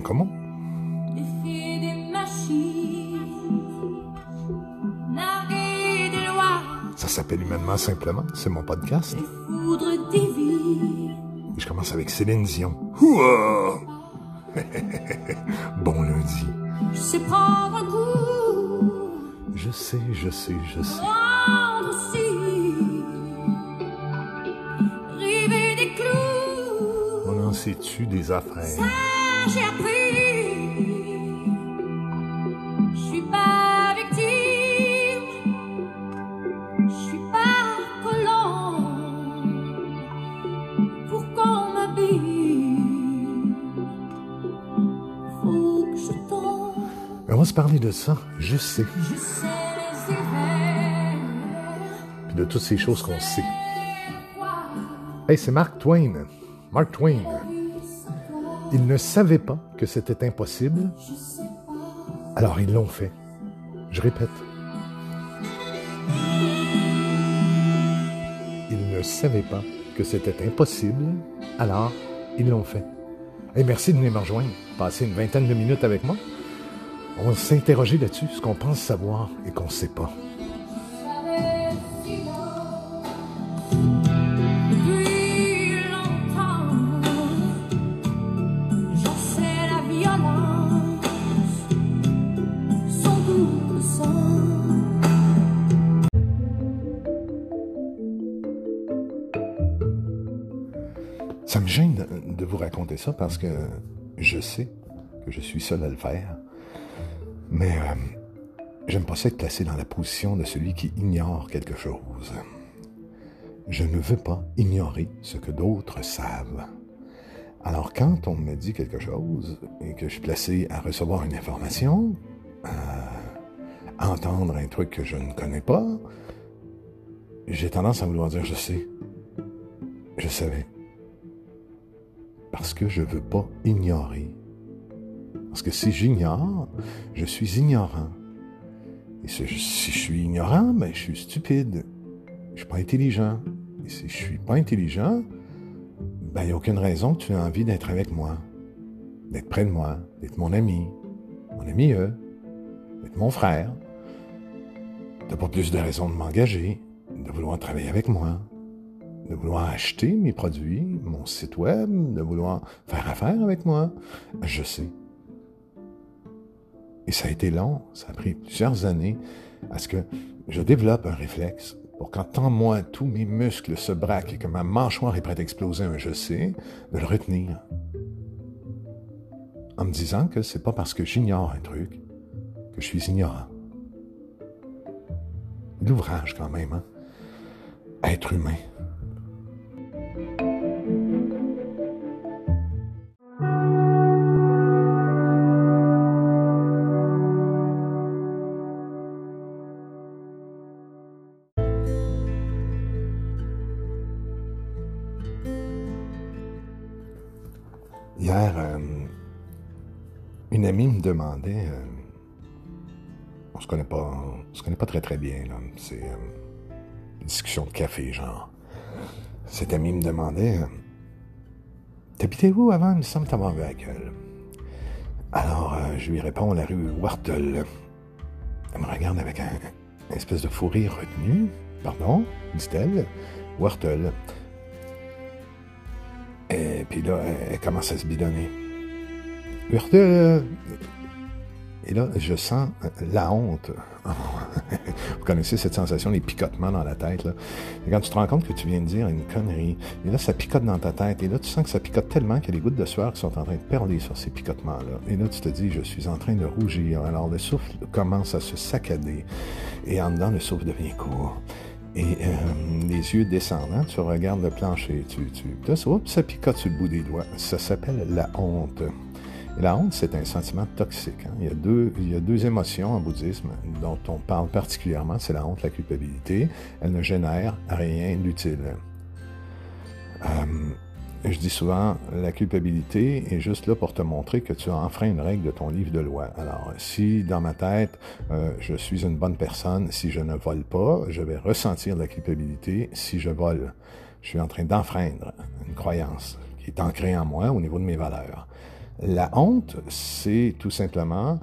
Comment? Ça s'appelle Humainement Simplement. C'est mon podcast. divines. Je commence avec Céline Dion. Ouah! bon lundi. Je sais prendre un coup, Je sais, je sais, je sais. On en sait-tu des affaires? J'ai appris. Je suis pas victime. Je suis pas colon. Pour qu'on m'habille, faut que je tombe. On va se parler de ça. Je sais. Je sais les hivers. Puis de toutes ces choses qu'on sait. Hey, c'est Mark Twain. Mark Twain. Ils ne savaient pas que c'était impossible, alors ils l'ont fait. Je répète. Ils ne savaient pas que c'était impossible, alors ils l'ont fait. Et merci de venir me rejoindre. Passer une vingtaine de minutes avec moi. On va s'interroger là-dessus, ce qu'on pense savoir et qu'on ne sait pas. Ça me gêne de- vous raconter ça parce que je sais que je suis seul à le faire. Mais euh, j'aime pas ça être placé dans la position de celui qui ignore quelque chose. Je ne veux pas ignorer ce que d'autres savent. Alors quand on me dit quelque chose et que je suis placé à recevoir une information, à entendre un truc que je ne connais pas, j'ai tendance à vouloir dire je sais. Je savais parce que je veux pas ignorer. Parce que si j'ignore, je suis ignorant. Et si je, suis ignorant, ben, je suis stupide. Je suis pas intelligent. Et si je suis pas intelligent, ben, il n'y a aucune raison que tu aies envie d'être avec moi, d'être près de moi, d'être mon ami, mon ami eux, d'être mon frère. T'as pas plus de raison de m'engager, de vouloir travailler avec moi, de vouloir acheter mes produits, mon site web, de vouloir faire affaire avec moi. Je sais. Et ça a été long, ça a pris plusieurs années à ce que je développe un réflexe pour quand en moi tous mes muscles se braquent et que ma mâchoire est prête à exploser un je sais, de le retenir. En me disant que c'est pas parce que j'ignore un truc que je suis ignorant. L'ouvrage quand même, hein? Être humain. Une amie me demandait. euh, on se connaît pas, on se connaît pas très très bien là. C'est euh, une discussion de café genre. Cette amie me demandait. euh, T'habitais où avant Il me semble t'avoir vu à gueule. Alors, euh, je lui réponds la rue Wartel. Elle me regarde avec un, un espèce de fou rire retenu. Pardon, dit-elle. Wartel. Et puis là, elle commence à se bidonner. Et là, je sens la honte. Vous connaissez cette sensation, les picotements dans la tête. Là. Et quand tu te rends compte que tu viens de dire une connerie, et là, ça picote dans ta tête, et là, tu sens que ça picote tellement qu'il y a des gouttes de sueur qui sont en train de perler sur ces picotements-là. Et là, tu te dis, je suis en train de rougir. Alors, le souffle commence à se saccader, et en dedans, le souffle devient court. Et euh, les yeux descendants, tu regardes le plancher, tu, tu, là, ça picote sur le bout des doigts. Ça s'appelle la honte. La honte, c'est un sentiment toxique. hein. Il, y a deux, il y a deux émotions en bouddhisme dont on parle particulièrement, c'est la honte, la culpabilité. Elle ne génère rien d'utile. Euh, je dis souvent, la culpabilité est juste là pour te montrer que tu as enfreint une règle de ton livre de loi. Alors, si dans ma tête, euh, je suis une bonne personne, si je ne vole pas, je vais ressentir la culpabilité si je vole. Je suis en train d'enfreindre une croyance qui est ancré en moi au niveau de mes valeurs. La honte, c'est tout simplement,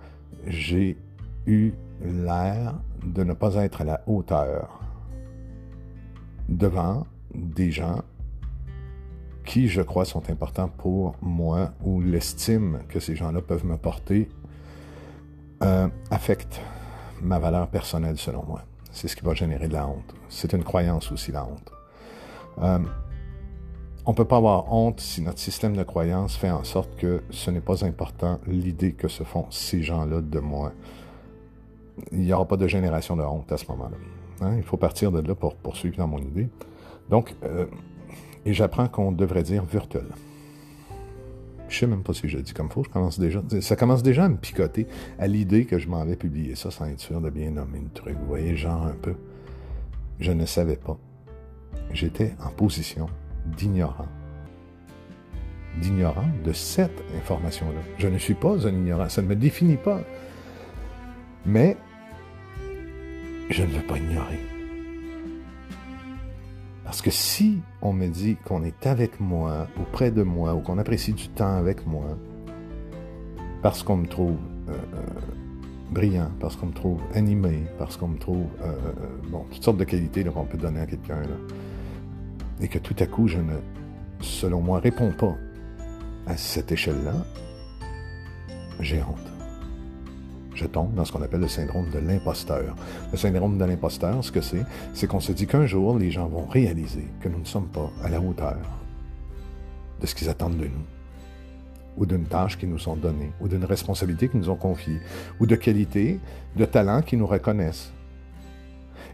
j'ai eu l'air de ne pas être à la hauteur devant des gens qui, je crois, sont importants pour moi ou l'estime que ces gens-là peuvent me porter euh, affecte ma valeur personnelle selon moi. C'est ce qui va générer de la honte. C'est une croyance aussi, la honte. Euh, on ne peut pas avoir honte si notre système de croyance fait en sorte que ce n'est pas important l'idée que se font ces gens-là de moi. Il n'y aura pas de génération de honte à ce moment-là. Hein? Il faut partir de là pour poursuivre dans mon idée. Donc, euh, et j'apprends qu'on devrait dire virtuel. Je sais même pas si je le dis comme faux, je commence déjà, ça commence déjà à me picoter à l'idée que je m'en vais publier ça sans être sûr de bien nommer le truc. Vous voyez, genre un peu. Je ne savais pas. J'étais en position d'ignorant. D'ignorant de cette information-là. Je ne suis pas un ignorant, ça ne me définit pas. Mais je ne veux pas ignorer. Parce que si on me dit qu'on est avec moi, ou près de moi, ou qu'on apprécie du temps avec moi, parce qu'on me trouve euh, euh, brillant, parce qu'on me trouve animé, parce qu'on me trouve, euh, bon, toutes sortes de qualités qu'on peut donner à quelqu'un, et que tout à coup, je ne, selon moi, réponds pas à cette échelle-là, j'ai honte je tombe dans ce qu'on appelle le syndrome de l'imposteur. Le syndrome de l'imposteur, ce que c'est, c'est qu'on se dit qu'un jour, les gens vont réaliser que nous ne sommes pas à la hauteur de ce qu'ils attendent de nous, ou d'une tâche qui nous sont données, ou d'une responsabilité qu'ils nous ont confiée, ou de qualité, de talent qu'ils nous reconnaissent.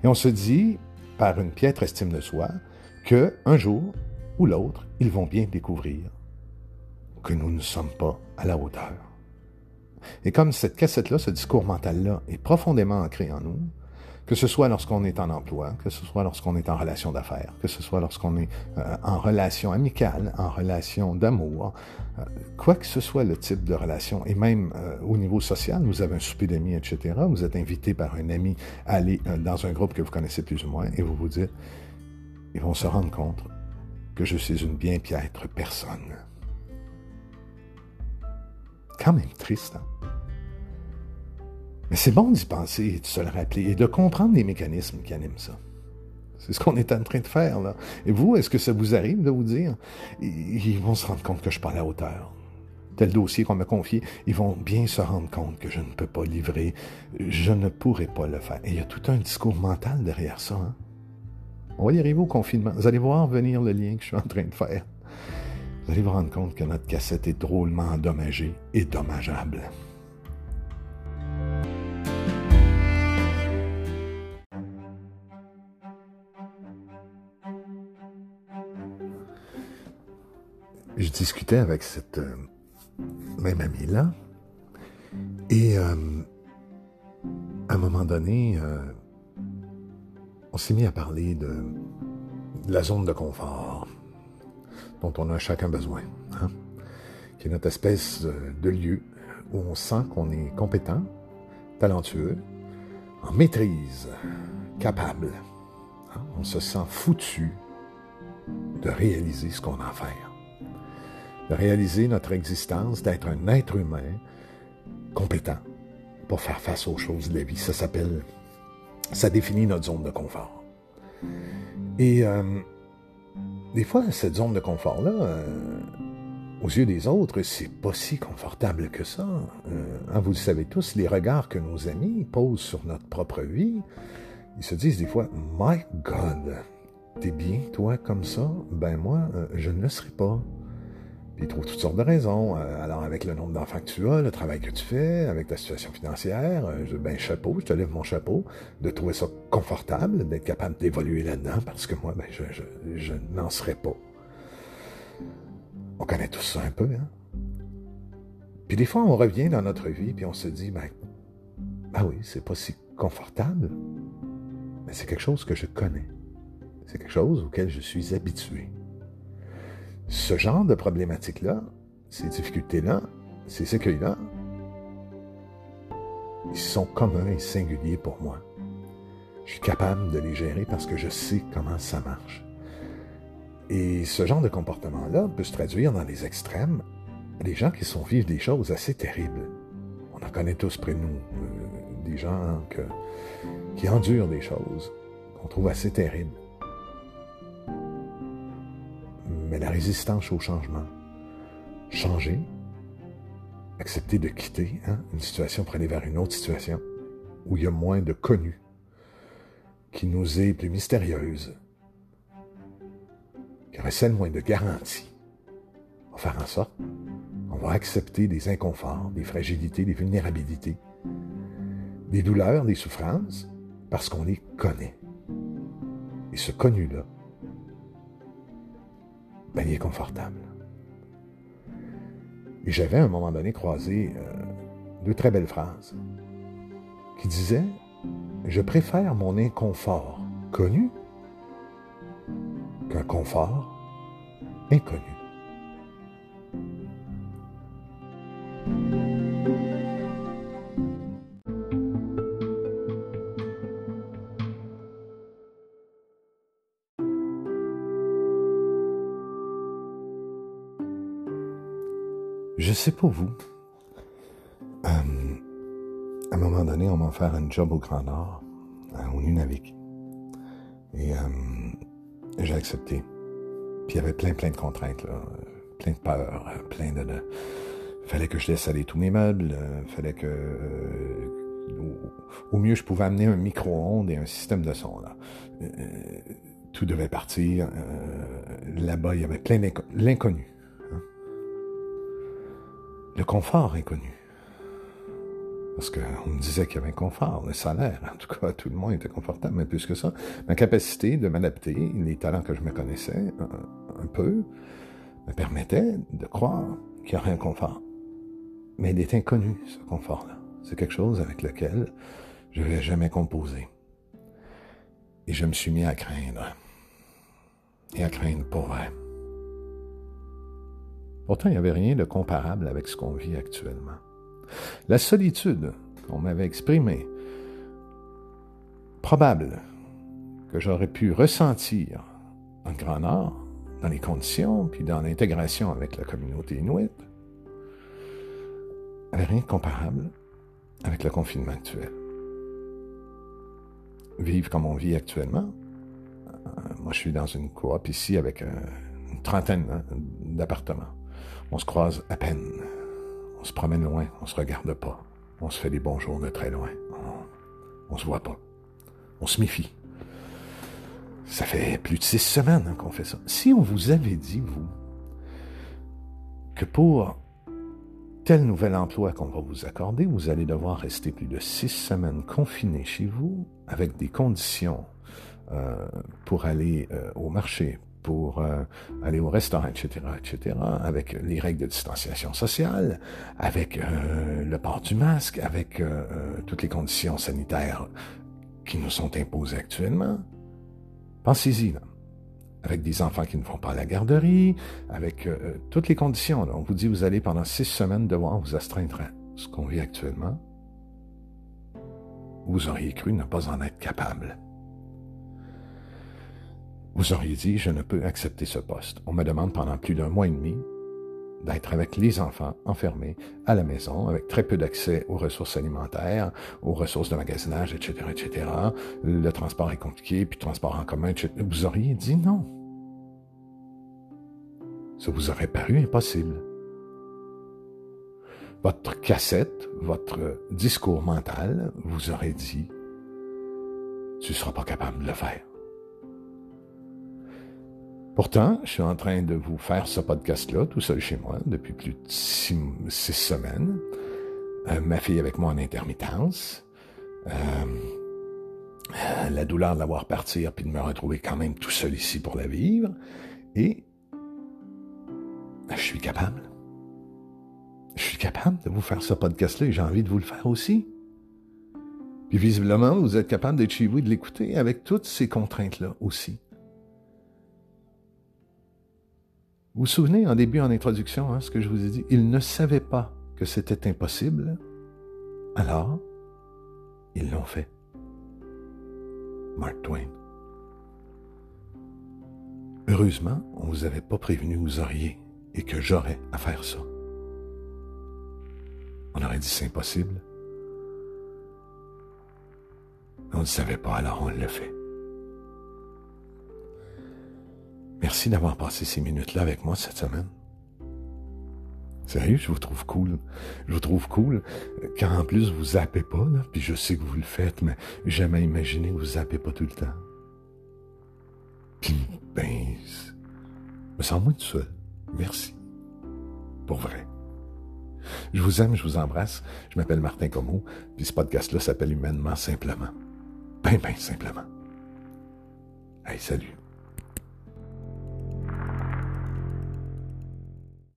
Et on se dit, par une piètre estime de soi, que un jour ou l'autre, ils vont bien découvrir que nous ne sommes pas à la hauteur. Et comme cette cassette-là, ce discours mental-là est profondément ancré en nous, que ce soit lorsqu'on est en emploi, que ce soit lorsqu'on est en relation d'affaires, que ce soit lorsqu'on est euh, en relation amicale, en relation d'amour, euh, quoi que ce soit le type de relation, et même euh, au niveau social, vous avez un souper d'amis, etc., vous êtes invité par un ami à aller dans un groupe que vous connaissez plus ou moins, et vous vous dites, ils vont se rendre compte que je suis une bien piètre personne quand même triste. Hein? Mais c'est bon d'y penser et de se le rappeler et de comprendre les mécanismes qui animent ça. C'est ce qu'on est en train de faire, là. Et vous, est-ce que ça vous arrive de vous dire, ils vont se rendre compte que je suis pas à la hauteur? Tel dossier qu'on m'a confié, ils vont bien se rendre compte que je ne peux pas livrer, je ne pourrai pas le faire. Et il y a tout un discours mental derrière ça. Hein? On va y arriver au confinement. Vous allez voir venir le lien que je suis en train de faire vous allez vous rendre compte que notre cassette est drôlement endommagée et dommageable. Je discutais avec cette euh, même amie-là et euh, à un moment donné, euh, on s'est mis à parler de la zone de confort dont on a chacun besoin, hein, qui est notre espèce de lieu où on sent qu'on est compétent, talentueux, en maîtrise, capable. Hein. On se sent foutu de réaliser ce qu'on a à faire, de réaliser notre existence, d'être un être humain compétent pour faire face aux choses de la vie. Ça s'appelle, ça définit notre zone de confort. Et euh, des fois, cette zone de confort-là, euh, aux yeux des autres, c'est pas si confortable que ça. Euh, hein, vous le savez tous, les regards que nos amis posent sur notre propre vie, ils se disent des fois, My God, t'es bien, toi, comme ça? Ben moi, je ne le serai pas. Puis il trouve toutes sortes de raisons. Euh, alors, avec le nombre d'enfants que tu as, le travail que tu fais, avec ta situation financière, euh, ben chapeau, je te lève mon chapeau, de trouver ça confortable, d'être capable d'évoluer là-dedans, parce que moi, ben, je, n'en serais pas. On connaît tout ça un peu, hein? Puis des fois, on revient dans notre vie, puis on se dit, ben, ben oui, c'est pas si confortable, mais c'est quelque chose que je connais. C'est quelque chose auquel je suis habitué ce genre de problématiques-là, ces difficultés-là, ces écueils-là, ils sont communs et singuliers pour moi. Je suis capable de les gérer parce que je sais comment ça marche. Et ce genre de comportement-là peut se traduire dans les extrêmes, des gens qui sont vivent des choses assez terribles. On en connaît tous près de nous, euh, des gens qui endurent des choses qu'on trouve assez terribles. Mais la résistance au changement, changer, accepter de quitter hein, une situation pour aller vers une autre situation où il y a moins de connus, qui nous est plus mystérieuse, qui recèle moins de garanties. On va faire en sorte, on va accepter des inconforts, des fragilités, des vulnérabilités, des douleurs, des souffrances, parce qu'on les connaît. Et ce connu-là, ben, confortable. Et j'avais à un moment donné croisé euh, deux très belles phrases qui disaient Je préfère mon inconfort connu qu'un confort inconnu. Je sais pas vous. Euh, à un moment donné, on m'a offert un job au Grand Nord, euh, au Nunavik. Et euh, j'ai accepté. Puis il y avait plein, plein de contraintes, là. plein de peurs, plein de... de... fallait que je laisse aller tous mes meubles, fallait que... au mieux, je pouvais amener un micro-ondes et un système de son. Tout devait partir. Là-bas, il y avait plein d'inconnus le confort inconnu. Parce qu'on me disait qu'il y avait un confort, le salaire, en tout cas, tout le monde était confortable, mais plus que ça. Ma capacité de m'adapter, les talents que je me connaissais un, peu, me permettaient de croire qu'il y aurait un confort. Mais il est inconnu, ce confort-là. C'est quelque chose avec lequel je ne vais jamais composer. Et je me suis mis à craindre. Et à craindre pour vrai. Pourtant, il n'y avait rien de comparable avec ce qu'on vit actuellement. La solitude qu'on m'avait exprimée, probable que j'aurais pu ressentir en Grand Nord, dans les conditions, puis dans l'intégration avec la communauté inuite, avait rien de comparable avec le confinement actuel. Vivre comme on vit actuellement, euh, moi je suis dans une coop ici avec euh, une trentaine hein, d'appartements. On se croise à peine. On se promène loin, on se regarde pas. On se fait des bonjours de très loin. On, on se voit pas. On se méfie. Ça fait plus de six semaines qu'on fait ça. Si on vous avait dit, vous, que pour tel nouvel emploi qu'on va vous accorder, vous allez devoir rester plus de six semaines confiné chez vous avec des conditions euh, pour aller euh, au marché, pour euh, aller au restaurant, etc., etc., avec les règles de distanciation sociale, avec euh, le port du masque, avec euh, toutes les conditions sanitaires qui nous sont imposées actuellement. Pensez-y. Avec des enfants qui ne vont pas à la garderie, avec toutes les conditions. On vous dit, vous allez pendant six semaines devoir vous astreindre à ce qu'on vit actuellement. Vous auriez cru ne pas en être capable. Vous auriez dit, je ne peux accepter ce poste. On me demande pendant plus d'un mois et demi d'être avec les enfants enfermés à la maison, avec très peu d'accès aux ressources alimentaires, aux ressources de magasinage, etc., etc. Le transport est compliqué, puis le transport en commun, etc. Vous auriez dit non. Ça vous aurait paru impossible. Votre cassette, votre discours mental vous aurait dit, tu ne seras pas capable de le faire. Pourtant, je suis en train de vous faire ce podcast-là tout seul chez moi depuis plus de six, semaines. Euh, ma fille avec moi en intermittence. Euh, la douleur de la voir partir puis de me retrouver quand même tout seul ici pour la vivre. Et je suis capable. Je suis capable de vous faire ce podcast-là et j'ai envie de vous le faire aussi. Puis visiblement, vous êtes capable d'être chez vous et de l'écouter avec toutes ces contraintes-là aussi. Vous vous souvenez en début, en introduction, hein, ce que je vous ai dit? Ils ne savaient pas que c'était impossible. Alors, ils l'ont fait. Mark Twain. Heureusement, on ne vous avait pas prévenu que vous auriez et que j'aurais à faire ça. On aurait dit c'est impossible. On ne savait pas, alors on l'a fait. Merci d'avoir passé ces minutes-là avec moi cette semaine. Sérieux, je vous trouve cool. Je vous trouve cool quand en plus vous zappez pas, là, puis je sais que vous le faites, mais jamais imaginé que vous zappez pas tout le temps. Puis, ben, me sens moins tout seul. Merci. Pour vrai. Je vous aime, je vous embrasse. Je m'appelle Martin Comeau, puis ce podcast-là s'appelle Humainement Simplement. Ben, ben, simplement. Hey, salut.